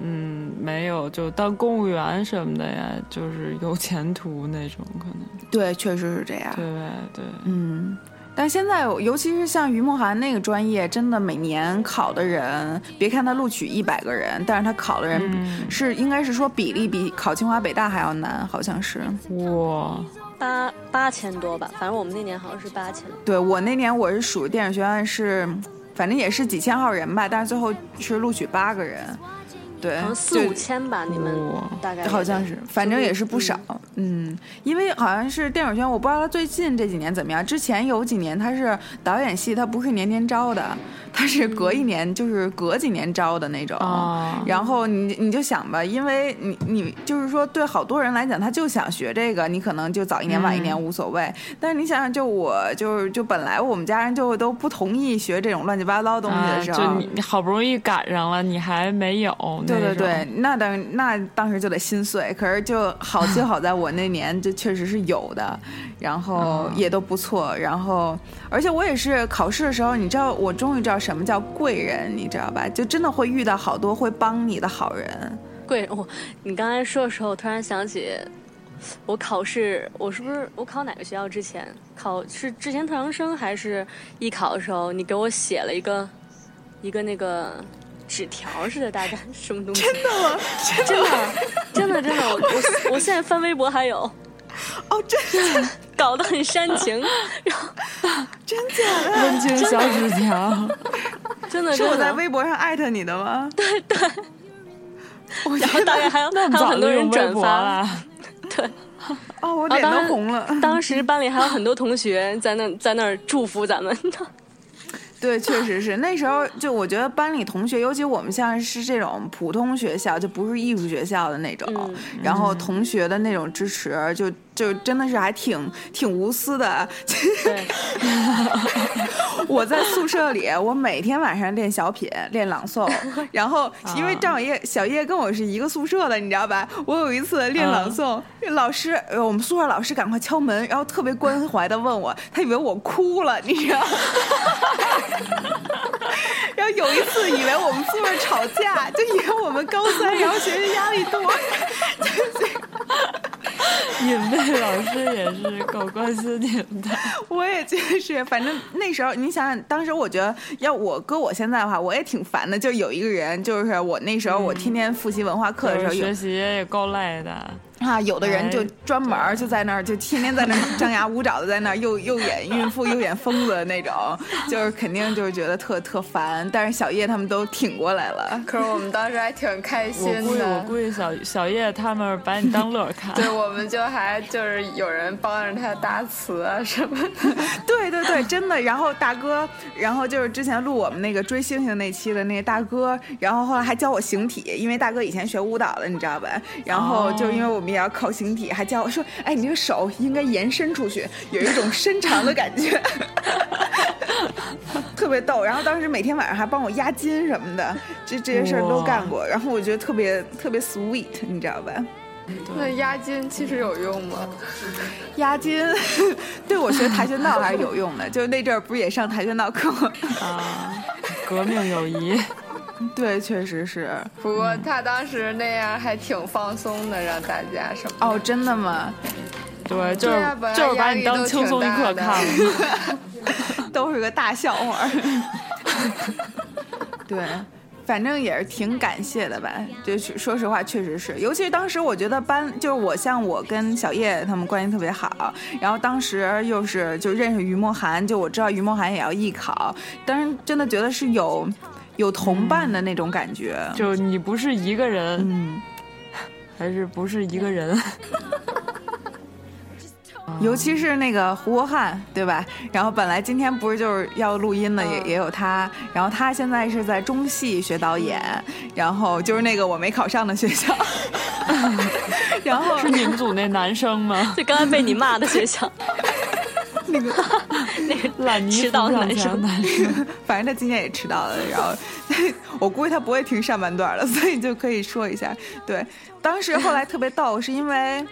Speaker 2: 嗯，没有就当公务员什么的呀，就是有前途那种可能。
Speaker 1: 对，确实是这样。
Speaker 2: 对对，
Speaker 1: 嗯。但现在，尤其是像于梦涵那个专业，真的每年考的人，别看他录取一百个人，但是他考的人是应该是说比例比考清华北大还要难，好像是
Speaker 2: 哇，
Speaker 4: 八八千多吧，反正我们那年好像是八千。
Speaker 1: 对我那年我是属电影学院是，反正也是几千号人吧，但是最后是录取八个人。对，
Speaker 4: 四五千吧，你们大概
Speaker 1: 好像是，反正也是不少。嗯，因为好像是电影圈，我不知道他最近这几年怎么样。之前有几年他是导演系，他不是年年招的。他是隔一年，就是隔几年招的那种。然后你你就想吧，因为你你就是说，对好多人来讲，他就想学这个，你可能就早一年晚一年无所谓。但是你想想，就我就是就本来我们家人就都不同意学这种乱七八糟东西的时候，
Speaker 2: 就你好不容易赶上了，你还没有。
Speaker 1: 对对对，那当那当时就得心碎。可是就好就好在我那年就确实是有的，然后也都不错。然后而且我也是考试的时候，你知道，我终于知道。什么叫贵人？你知道吧？就真的会遇到好多会帮你的好人。
Speaker 4: 贵人，我你刚才说的时候，我突然想起，我考试，我是不是我考哪个学校之前考是之前特长生还是艺考的时候，你给我写了一个一个那个纸条似的，大概什么东西？
Speaker 1: 真的吗？
Speaker 4: 真的，真的，真的，我我我现在翻微博还有。
Speaker 1: 哦，真的。
Speaker 4: 搞得很煽情，然 后
Speaker 1: 真假的
Speaker 2: 温情小纸条，
Speaker 4: 真的
Speaker 1: 是我在微博上艾特你的吗？
Speaker 4: 对对，然后大概还有还有很多人转发，对，
Speaker 1: 哦，我脸都红了。
Speaker 4: 当时班里还有很多同学在那在那儿祝福咱们呢。
Speaker 1: 对，确实是。那时候，就我觉得班里同学，尤其我们像是这种普通学校，就不是艺术学校的那种，然后同学的那种支持，就就真的是还挺挺无私的。我在宿舍里，我每天晚上练小品，练朗诵，然后因为张小叶小叶跟我是一个宿舍的，你知道吧？我有一次练朗诵，老师，我们宿舍老师赶快敲门，然后特别关怀的问我，他以为我哭了，你知道。然后有一次，以为我们宿舍吵架，就以为我们高三，然后学习压力多。
Speaker 2: 你们老师也是够关心你们的。
Speaker 1: 我也觉得是，反正那时候你想想，当时我觉得要我搁我现在的话，我也挺烦的。就有一个人，就是我那时候我天天复习文化课的时候，
Speaker 2: 学习也够累的。
Speaker 1: 啊，有的人就专门就在那儿，就天天在那儿张牙舞爪的，在那儿又又演孕妇又演疯子的那种，就是肯定就是觉得特特烦。但是小叶他们都挺过来了，
Speaker 3: 可是我们当时还挺开心的。
Speaker 2: 我估计我估计小小叶他们把你当乐看。
Speaker 3: 对，我们就还就是有人帮着他搭词啊什么的。
Speaker 1: 对对对，真的。然后大哥，然后就是之前录我们那个追星星那期的那个大哥，然后后来还教我形体，因为大哥以前学舞蹈的，你知道吧？然后就因为我们。也要靠形体，还教我说：“哎，你这个手应该延伸出去，有一种伸长的感觉，特别逗。”然后当时每天晚上还帮我压筋什么的，这这些事儿都干过。然后我觉得特别特别 sweet，你知道吧？
Speaker 3: 那压筋其实有用吗？
Speaker 1: 压筋 对我学跆拳道还是有用的。就那阵儿不是也上跆拳道课吗？
Speaker 2: 啊，革命友谊。
Speaker 1: 对，确实是。
Speaker 3: 不过他当时那样还挺放松的，让大家什么？
Speaker 1: 哦，真的吗？
Speaker 2: 对，就是
Speaker 3: 啊
Speaker 2: 就是把你当轻松一课
Speaker 3: 大的
Speaker 2: 看了。
Speaker 1: 都是个大笑话。对，反正也是挺感谢的吧。就是说实话，确实是，尤其是当时我觉得班就是我像我跟小叶他们关系特别好，然后当时又是就认识于梦涵，就我知道于梦涵也要艺考，当时真的觉得是有有同伴的那种感觉。
Speaker 2: 就你不是一个人，
Speaker 1: 嗯，
Speaker 2: 还是不是一个人？
Speaker 1: 尤其是那个胡国汉，对吧？然后本来今天不是就是要录音的，也也有他。然后他现在是在中戏学导演，然后就是那个我没考上的学校。然后
Speaker 2: 是你们组那男生吗？
Speaker 4: 就刚才被你骂的学校，
Speaker 1: 那个
Speaker 4: 那个
Speaker 2: 烂泥
Speaker 4: 迟到
Speaker 2: 扶上
Speaker 4: 男生
Speaker 2: 男生，
Speaker 1: 反正他今天也迟到了，然后我估计他不会听上半段了，所以就可以说一下。对，当时后来特别逗，是因为。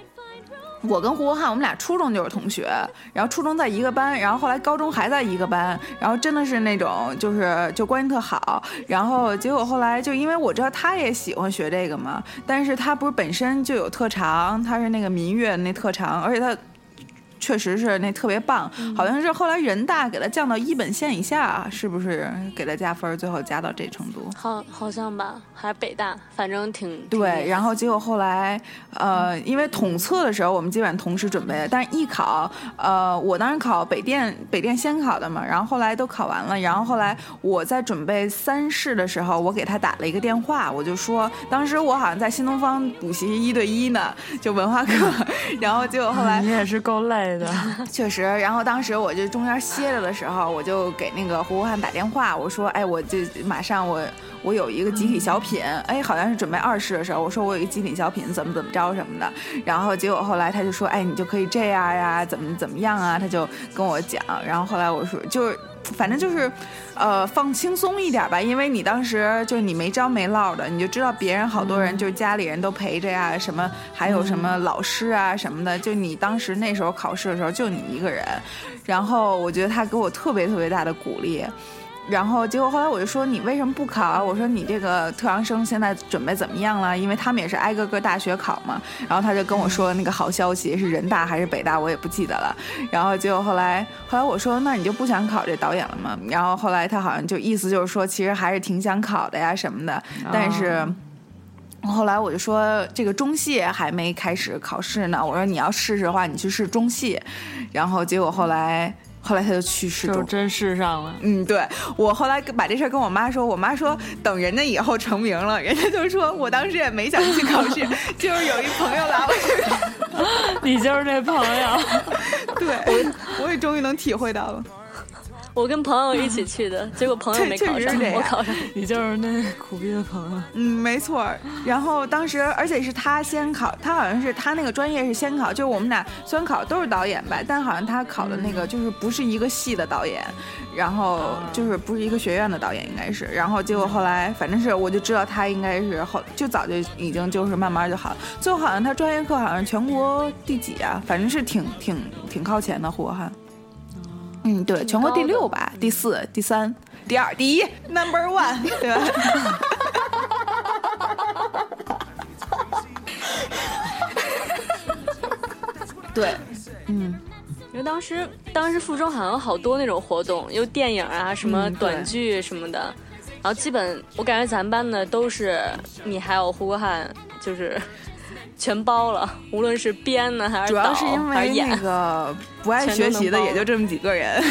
Speaker 1: 我跟胡国汉，我们俩初中就是同学，然后初中在一个班，然后后来高中还在一个班，然后真的是那种就是就关系特好，然后结果后来就因为我知道他也喜欢学这个嘛，但是他不是本身就有特长，他是那个民乐那特长，而且他。确实是那特别棒，好像是后来人大给他降到一本线以下，是不是给他加分？最后加到这程度？
Speaker 4: 好好像吧，还是北大，反正挺
Speaker 1: 对。然后结果后来，呃，因为统测的时候我们基本上同时准备，但是艺考，呃，我当时考北电，北电先考的嘛，然后后来都考完了，然后后来我在准备三试的时候，我给他打了一个电话，我就说，当时我好像在新东方补习一对一呢，就文化课，然后结果后来
Speaker 2: 你也是够累的。
Speaker 1: 确实，然后当时我就中间歇着的时候，我就给那个胡国汉打电话，我说，哎，我就马上我我有一个集体小品，哎，好像是准备二试的时候，我说我有一个集体小品，怎么怎么着什么的，然后结果后来他就说，哎，你就可以这样呀，怎么怎么样啊，他就跟我讲，然后后来我说就是。反正就是，呃，放轻松一点吧，因为你当时就是你没招没落的，你就知道别人好多人就是家里人都陪着呀，什么还有什么老师啊什么的，就你当时那时候考试的时候就你一个人，然后我觉得他给我特别特别大的鼓励。然后结果后来我就说你为什么不考啊？我说你这个特长生现在准备怎么样了？因为他们也是挨个个大学考嘛。然后他就跟我说那个好消息是人大还是北大，我也不记得了。然后结果后来后来我说那你就不想考这导演了吗？然后后来他好像就意思就是说其实还是挺想考的呀什么的。但是后来我就说这个中戏还没开始考试呢。我说你要试试的话，你去试中戏。然后结果后来。后来他就去世，
Speaker 2: 就真世上了。
Speaker 1: 嗯，对我后来把这事儿跟我妈说，我妈说等人家以后成名了，人家就说我当时也没想去考试，就是有一朋友拉我去。
Speaker 2: 你就是那朋友，
Speaker 1: 对我我也终于能体会到了。
Speaker 4: 我跟朋友一起去的，结果朋友没考上，我考上。
Speaker 2: 你就是那苦逼的朋友。
Speaker 1: 嗯，没错。然后当时，而且是他先考，他好像是他那个专业是先考，就是我们俩虽然考都是导演吧，但好像他考的那个就是不是一个系的导演，然后就是不是一个学院的导演，应该是。然后结果后来，反正是我就知道他应该是后就早就已经就是慢慢就好了。最后好像他专业课好像全国第几啊？反正是挺挺挺靠前的，胡国汉。嗯，对，全国第六吧，第四、第三、第二、第一，Number One，对吧？对，嗯，
Speaker 4: 因为当时当时附中好像有好多那种活动，有电影啊，什么短剧什么的，然后基本我感觉咱班的都是你还有胡国汉，就是。全包了，无论是编呢还是
Speaker 1: 主要是因为那个不爱学习的也就这么几个人。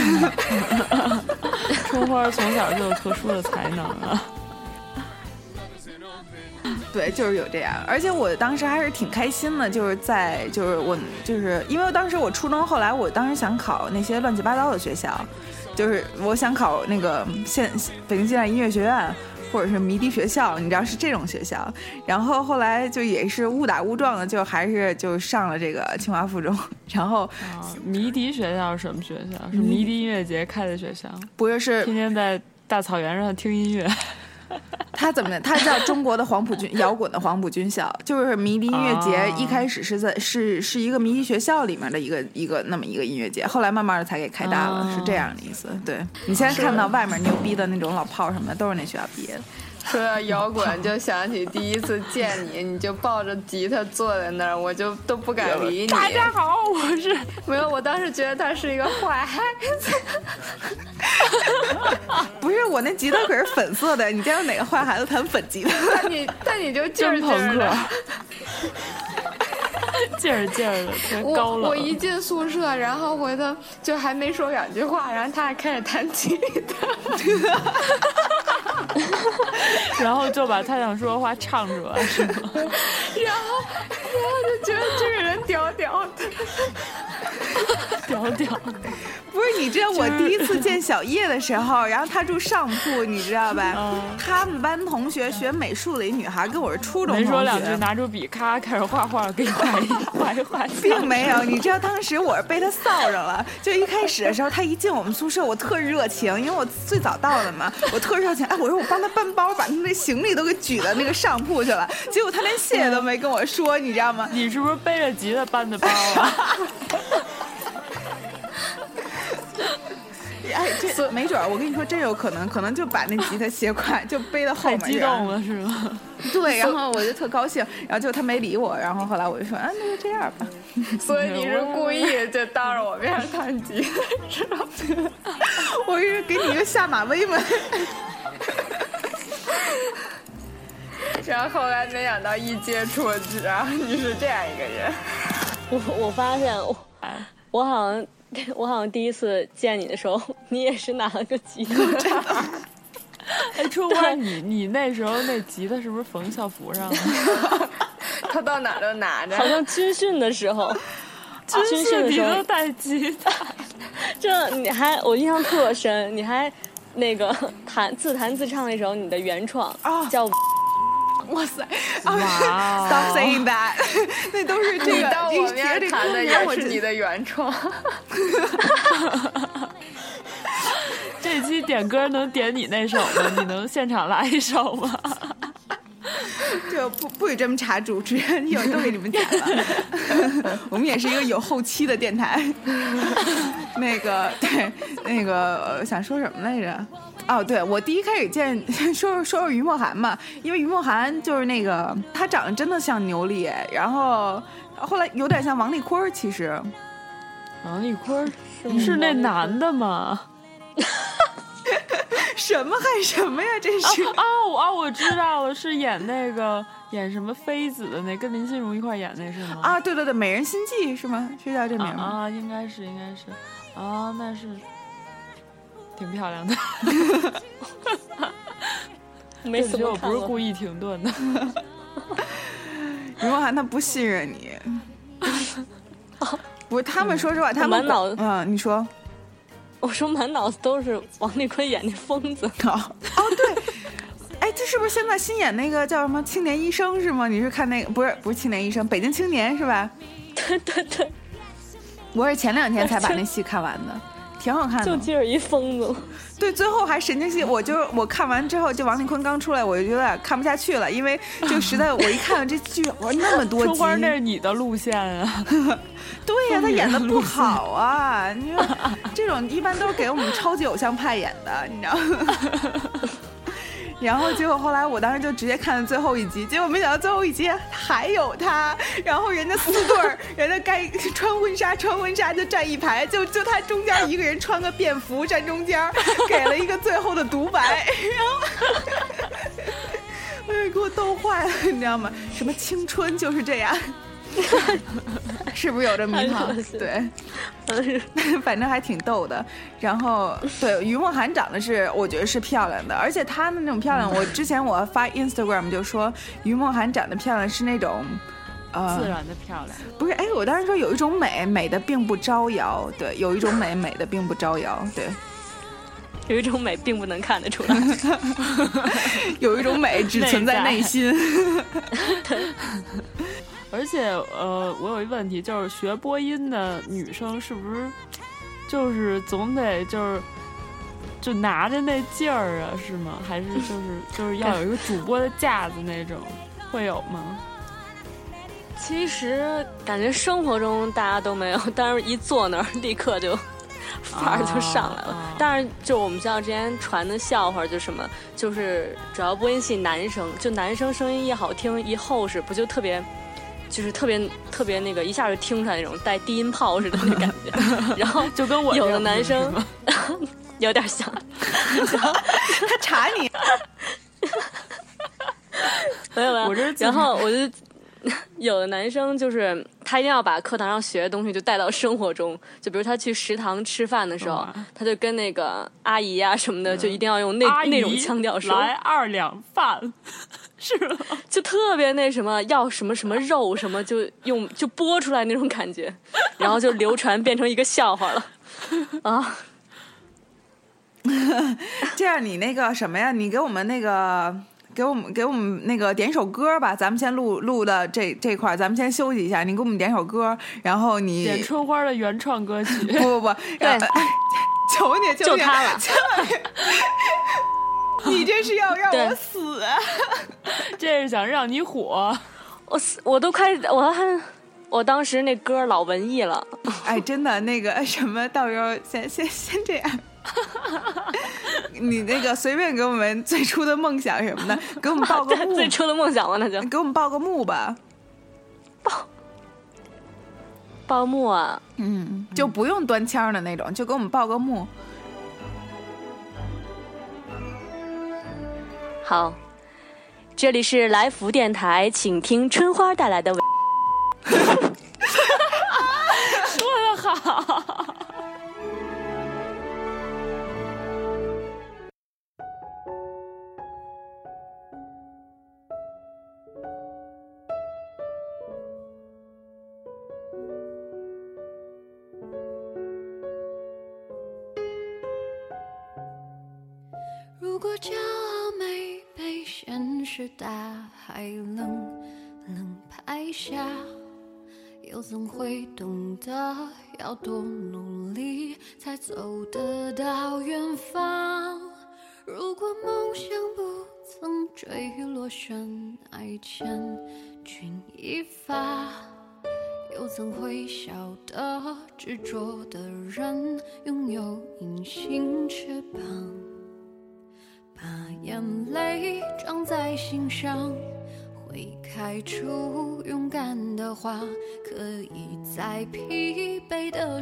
Speaker 2: 春花从小就有特殊的才能啊。
Speaker 1: 对，就是有这样，而且我当时还是挺开心的，就是在就是我就是因为当时我初中后来我当时想考那些乱七八糟的学校，就是我想考那个现北京现代音乐学院。或者是迷笛学校，你知道是这种学校，然后后来就也是误打误撞的，就还是就上了这个清华附中。然后，
Speaker 2: 迷笛学校是什么学校？是迷笛音乐节开的学校？
Speaker 1: 不是，是
Speaker 2: 天天在大草原上听音乐。
Speaker 1: 他怎么的？他叫中国的黄埔军摇滚的黄埔军校，就是迷笛音乐节一开始是在是是一个迷笛学校里面的一个一个那么一个音乐节，后来慢慢的才给开大了，是这样的意思。对你现在看到外面牛逼的那种老炮什么的，都是那学校毕业的。
Speaker 3: 说到摇滚，就想起第一次见你，你就抱着吉他坐在那儿，我就都不敢理你。
Speaker 2: 大家好，我是
Speaker 3: 没有，我当时觉得他是一个坏孩子。
Speaker 1: 不是我那吉他可是粉色的，你见过哪个坏孩子弹粉吉他？
Speaker 3: 但你但你就劲儿劲儿的。
Speaker 2: 劲儿劲儿的，高
Speaker 3: 了。我一进宿舍，然后回头就还没说两句话，然后他还开始弹吉他，
Speaker 2: 然后就把他想说的话唱出来，是吗？然后，
Speaker 3: 然后就觉得这个人屌屌的，
Speaker 2: 屌屌。
Speaker 1: 不是你知道我第一次见小叶的时候，然后他住上铺，你知道吧？他们班同学学美术的一女孩，跟我是初中同学。
Speaker 2: 没说两句，拿出笔，咔开始画画，给你画一画一画。
Speaker 1: 并没有，你知道当时我是被他臊着了。就一开始的时候，他一进我们宿舍，我特热情，因为我最早到的嘛，我特热情。哎，我说我帮他搬包，把他那行李都给举到那个上铺去了。结果他连谢谢都没跟我说，你知道吗？
Speaker 2: 你是不是背着吉他搬的包啊？
Speaker 1: 哎，这没准儿，我跟你说，真有可能，可能就把那吉他斜挎 就背到后面。
Speaker 2: 太激动了是吗？
Speaker 1: 对，然后我就特高兴，然后就他没理我，然后后来我就说，啊，那就这样吧。
Speaker 3: 所以你是故意就当着我面弹吉他，知道吗？
Speaker 1: 我是给你一个下马威嘛。
Speaker 3: 然后后来没想到一接触，然后你是这样一个人。
Speaker 4: 我我发现我我好像。我好像第一次见你的时候，你也是拿了个吉他。
Speaker 2: 哎，春花，你你那时候那吉他是不是缝校服上了？
Speaker 3: 他到哪都拿着。
Speaker 4: 好像军训的时候，
Speaker 2: 军训的时候带吉他。
Speaker 4: 这你还我印象特深，你还那个弹自弹自唱一首你的原创啊，叫。
Speaker 1: 哇塞！哇，Stop saying that，那都是这个。
Speaker 3: 到我面弹的也是你的原创。
Speaker 2: 这期点歌能点你那首吗？你能现场来一首吗？
Speaker 1: 就不不许这么查主持人，一会儿都给你们点了。我们也是一个有后期的电台。那个对，那个想说什么来着？哦，对，我第一开始见，说说说于梦涵嘛，因为于梦涵就是那个，她长得真的像牛莉，然后后来有点像王丽坤，其实，
Speaker 2: 王丽坤是那男的吗？
Speaker 1: 什么还什么呀？这是
Speaker 2: 哦哦，我知道了，是演那个演什么妃子的那，跟林心如一块演那是吗？
Speaker 1: 啊，对对对，美人心计是吗？是叫这名吗？
Speaker 2: 啊，应该是，应该是，啊，那是。挺漂亮的，
Speaker 4: 没
Speaker 2: 觉得我不是故意停顿的。
Speaker 1: 于梦涵他不信任你，不是他们说实话，他们
Speaker 4: 满脑子
Speaker 1: 嗯，你说，
Speaker 4: 我说满脑子都是王丽坤演那疯子。
Speaker 1: 哦哦对，哎，这是不是现在新演那个叫什么青年医生是吗？你是看那个不是不是青年医生，北京青年是吧？
Speaker 4: 对对对，
Speaker 1: 我是前两天才把那戏看完的。挺好看的，
Speaker 4: 就接着一疯子。
Speaker 1: 对，最后还神经兮，我就我看完之后，就王丽坤刚出来，我就有点看不下去了，因为就实在我一看这剧，我说那么多 集，
Speaker 2: 那是你的路线啊。
Speaker 1: 对呀，他演的不好啊，你说这种一般都是给我们超级偶像派演的，你知道吗？然后结果后来我当时就直接看了最后一集，结果没想到最后一集还有他，然后人家四对儿，人家该穿婚纱穿婚纱就站一排，就就他中间一个人穿个便服站中间，给了一个最后的独白，然后，哎，给我逗坏了，你知道吗？什么青春就是这样。是不是有这么一套？对，反正还挺逗的。然后，对于梦涵长得是，我觉得是漂亮的，而且她的那种漂亮，我之前我发 Instagram 就说于梦涵长得漂亮是那种，
Speaker 2: 呃，自然的漂亮。
Speaker 1: 不是，哎，我当时说有一种美，美的并不招摇。对，有一种美，美的并不招摇。对，
Speaker 4: 有一种美并不能看得出来。
Speaker 1: 有一种美只存在内心。
Speaker 2: 而且，呃，我有一问题，就是学播音的女生是不是，就是总得就是就拿着那劲儿啊，是吗？还是就是 就是要有一个主播的架子那种，会有吗？
Speaker 4: 其实感觉生活中大家都没有，但是一坐那儿立刻就范儿就上来了。但是就我们学校之前传的笑话，就什么，就是主要播音系男生，就男生声音一好听一厚实，不就特别，就是特别特别那个一下就听出来那种带低音炮似的那感觉。然后
Speaker 2: 就跟我
Speaker 4: 有的男生 有点像，
Speaker 1: 他查你，
Speaker 4: 没有没有。
Speaker 2: 我这
Speaker 4: 然后我就 有的男生就是他一定要把课堂上学的东西就带到生活中，就比如他去食堂吃饭的时候，他就跟那个阿姨啊什么的，就一定要用那那种腔调说，
Speaker 2: 来二两饭，是吗？
Speaker 4: 就特别那什么要什么什么肉什么，就用就播出来那种感觉，然后就流传变成一个笑话了 啊。
Speaker 1: 这样你那个什么呀？你给我们那个。给我们给我们那个点首歌吧，咱们先录录的这这块儿，咱们先休息一下。你给我们点首歌，然后你
Speaker 2: 点春花的原创歌曲。
Speaker 1: 不不不，
Speaker 4: 对，
Speaker 1: 求你，求你，
Speaker 4: 就他了。
Speaker 1: 你这是要让我死？
Speaker 2: 这是想让你火。
Speaker 4: 我死，我都快，我还，我当时那歌老文艺了。
Speaker 1: 哎，真的，那个什么，到时候先先先这样。你那个随便给我们最初的梦想什么的，给我们报个 幕。
Speaker 4: 最初的梦想吗？那就
Speaker 1: 给我们报个幕吧。
Speaker 4: 报报幕啊？
Speaker 1: 嗯，就不用端枪的那种，就给我们报个幕。
Speaker 4: 好，这里是来福电台，请听春花带来的。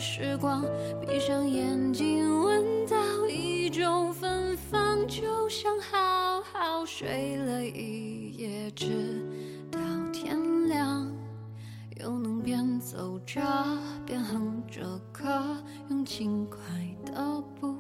Speaker 5: 时光，闭上眼睛闻到一种芬芳，就像好好睡了一夜，直到天亮，又能边走着边哼着歌，用轻快的步